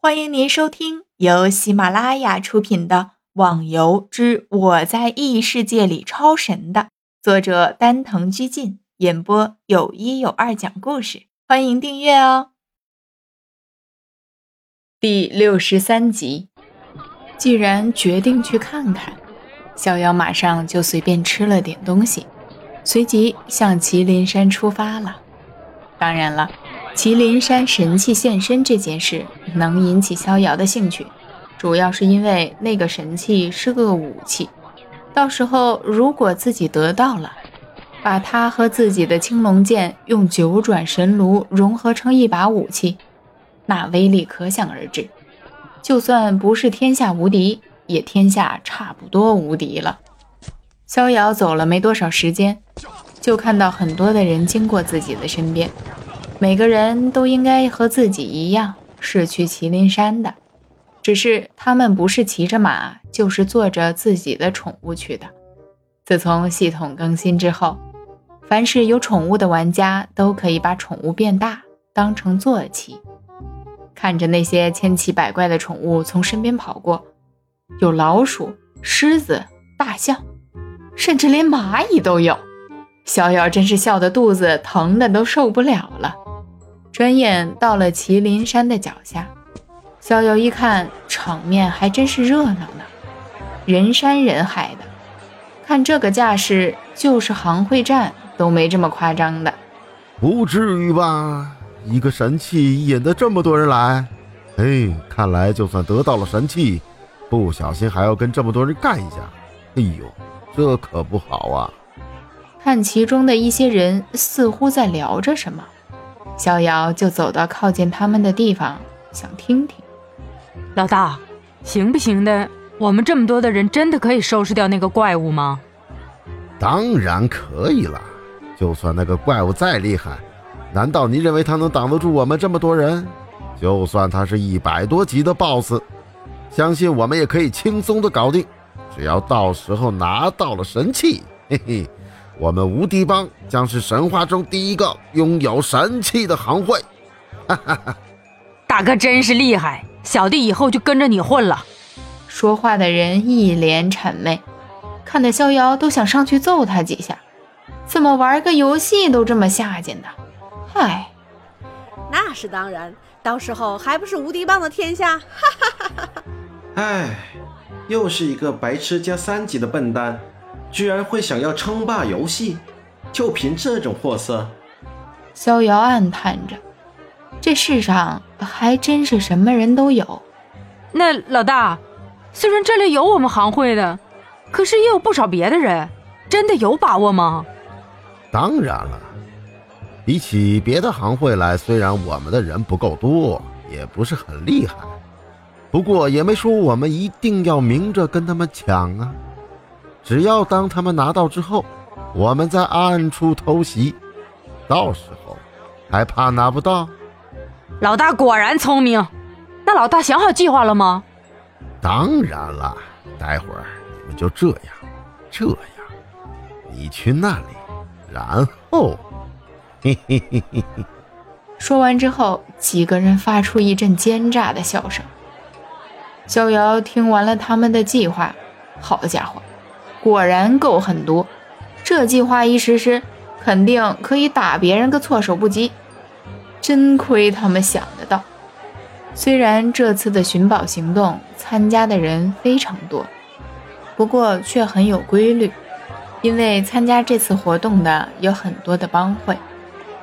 欢迎您收听由喜马拉雅出品的《网游之我在异世界里超神》的作者丹藤居进演播，有一有二讲故事。欢迎订阅哦。第六十三集，既然决定去看看，逍遥马上就随便吃了点东西，随即向麒麟山出发了。当然了。麒麟山神器现身这件事能引起逍遥的兴趣，主要是因为那个神器是个武器。到时候如果自己得到了，把它和自己的青龙剑用九转神炉融合成一把武器，那威力可想而知。就算不是天下无敌，也天下差不多无敌了。逍遥走了没多少时间，就看到很多的人经过自己的身边。每个人都应该和自己一样是去麒麟山的，只是他们不是骑着马，就是坐着自己的宠物去的。自从系统更新之后，凡是有宠物的玩家都可以把宠物变大，当成坐骑。看着那些千奇百怪的宠物从身边跑过，有老鼠、狮子、大象，甚至连蚂蚁都有。逍遥真是笑得肚子疼的都受不了了。转眼到了麒麟山的脚下，逍遥一看，场面还真是热闹呢，人山人海的。看这个架势，就是行会战都没这么夸张的。不至于吧？一个神器引得这么多人来？哎，看来就算得到了神器，不小心还要跟这么多人干一架。哎呦，这可不好啊！看其中的一些人似乎在聊着什么。逍遥就走到靠近他们的地方，想听听。老大，行不行的？我们这么多的人，真的可以收拾掉那个怪物吗？当然可以了。就算那个怪物再厉害，难道你认为他能挡得住我们这么多人？就算他是一百多级的 BOSS，相信我们也可以轻松的搞定。只要到时候拿到了神器，嘿嘿。我们无敌帮将是神话中第一个拥有神器的行会，哈哈哈！大哥真是厉害，小弟以后就跟着你混了。说话的人一脸谄媚，看得逍遥都想上去揍他几下。怎么玩个游戏都这么下贱的？嗨，那是当然，到时候还不是无敌帮的天下？哈哈哈哈哈！哎，又是一个白痴加三级的笨蛋。居然会想要称霸游戏，就凭这种货色？逍遥暗叹着，这世上还真是什么人都有。那老大，虽然这里有我们行会的，可是也有不少别的人，真的有把握吗？当然了，比起别的行会来，虽然我们的人不够多，也不是很厉害，不过也没说我们一定要明着跟他们抢啊。只要当他们拿到之后，我们在暗处偷袭，到时候还怕拿不到？老大果然聪明。那老大想好计划了吗？当然了，待会儿你们就这样，这样，你去那里，然后，嘿嘿嘿嘿嘿。说完之后，几个人发出一阵奸诈的笑声。逍遥听完了他们的计划，好家伙！果然够狠毒，这计划一实施，肯定可以打别人个措手不及。真亏他们想得到。虽然这次的寻宝行动参加的人非常多，不过却很有规律，因为参加这次活动的有很多的帮会，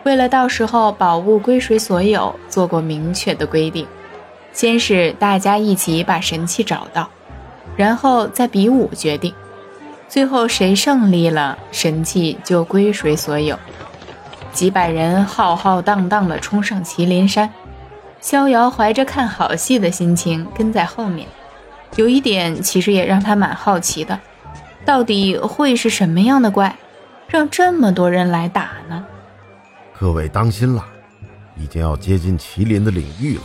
为了到时候宝物归谁所有，做过明确的规定。先是大家一起把神器找到，然后再比武决定。最后谁胜利了，神器就归谁所有。几百人浩浩荡荡地冲上麒麟山，逍遥怀着看好戏的心情跟在后面。有一点其实也让他蛮好奇的，到底会是什么样的怪，让这么多人来打呢？各位当心了，已经要接近麒麟的领域了，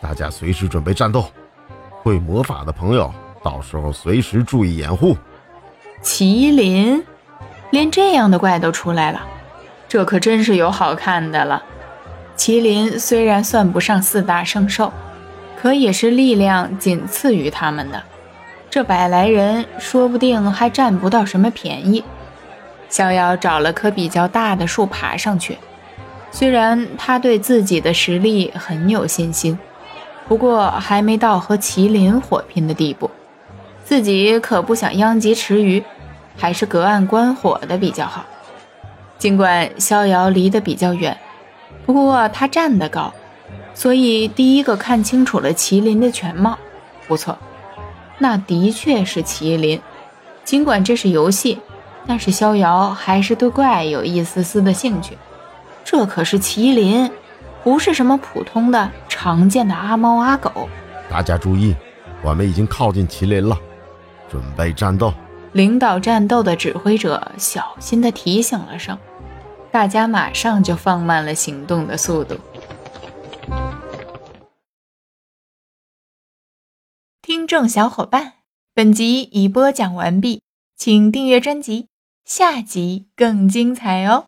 大家随时准备战斗。会魔法的朋友，到时候随时注意掩护。麒麟，连这样的怪都出来了，这可真是有好看的了。麒麟虽然算不上四大圣兽，可也是力量仅次于他们的。这百来人说不定还占不到什么便宜。逍遥找了棵比较大的树爬上去，虽然他对自己的实力很有信心，不过还没到和麒麟火拼的地步。自己可不想殃及池鱼，还是隔岸观火的比较好。尽管逍遥离得比较远，不过他站得高。所以，第一个看清楚了麒麟的全貌，不错，那的确是麒麟。尽管这是游戏，但是逍遥还是对怪有一丝丝的兴趣。这可是麒麟，不是什么普通的常见的阿猫阿狗。大家注意，我们已经靠近麒麟了，准备战斗。领导战斗的指挥者小心地提醒了声，大家马上就放慢了行动的速度。听众小伙伴，本集已播讲完毕，请订阅专辑，下集更精彩哦。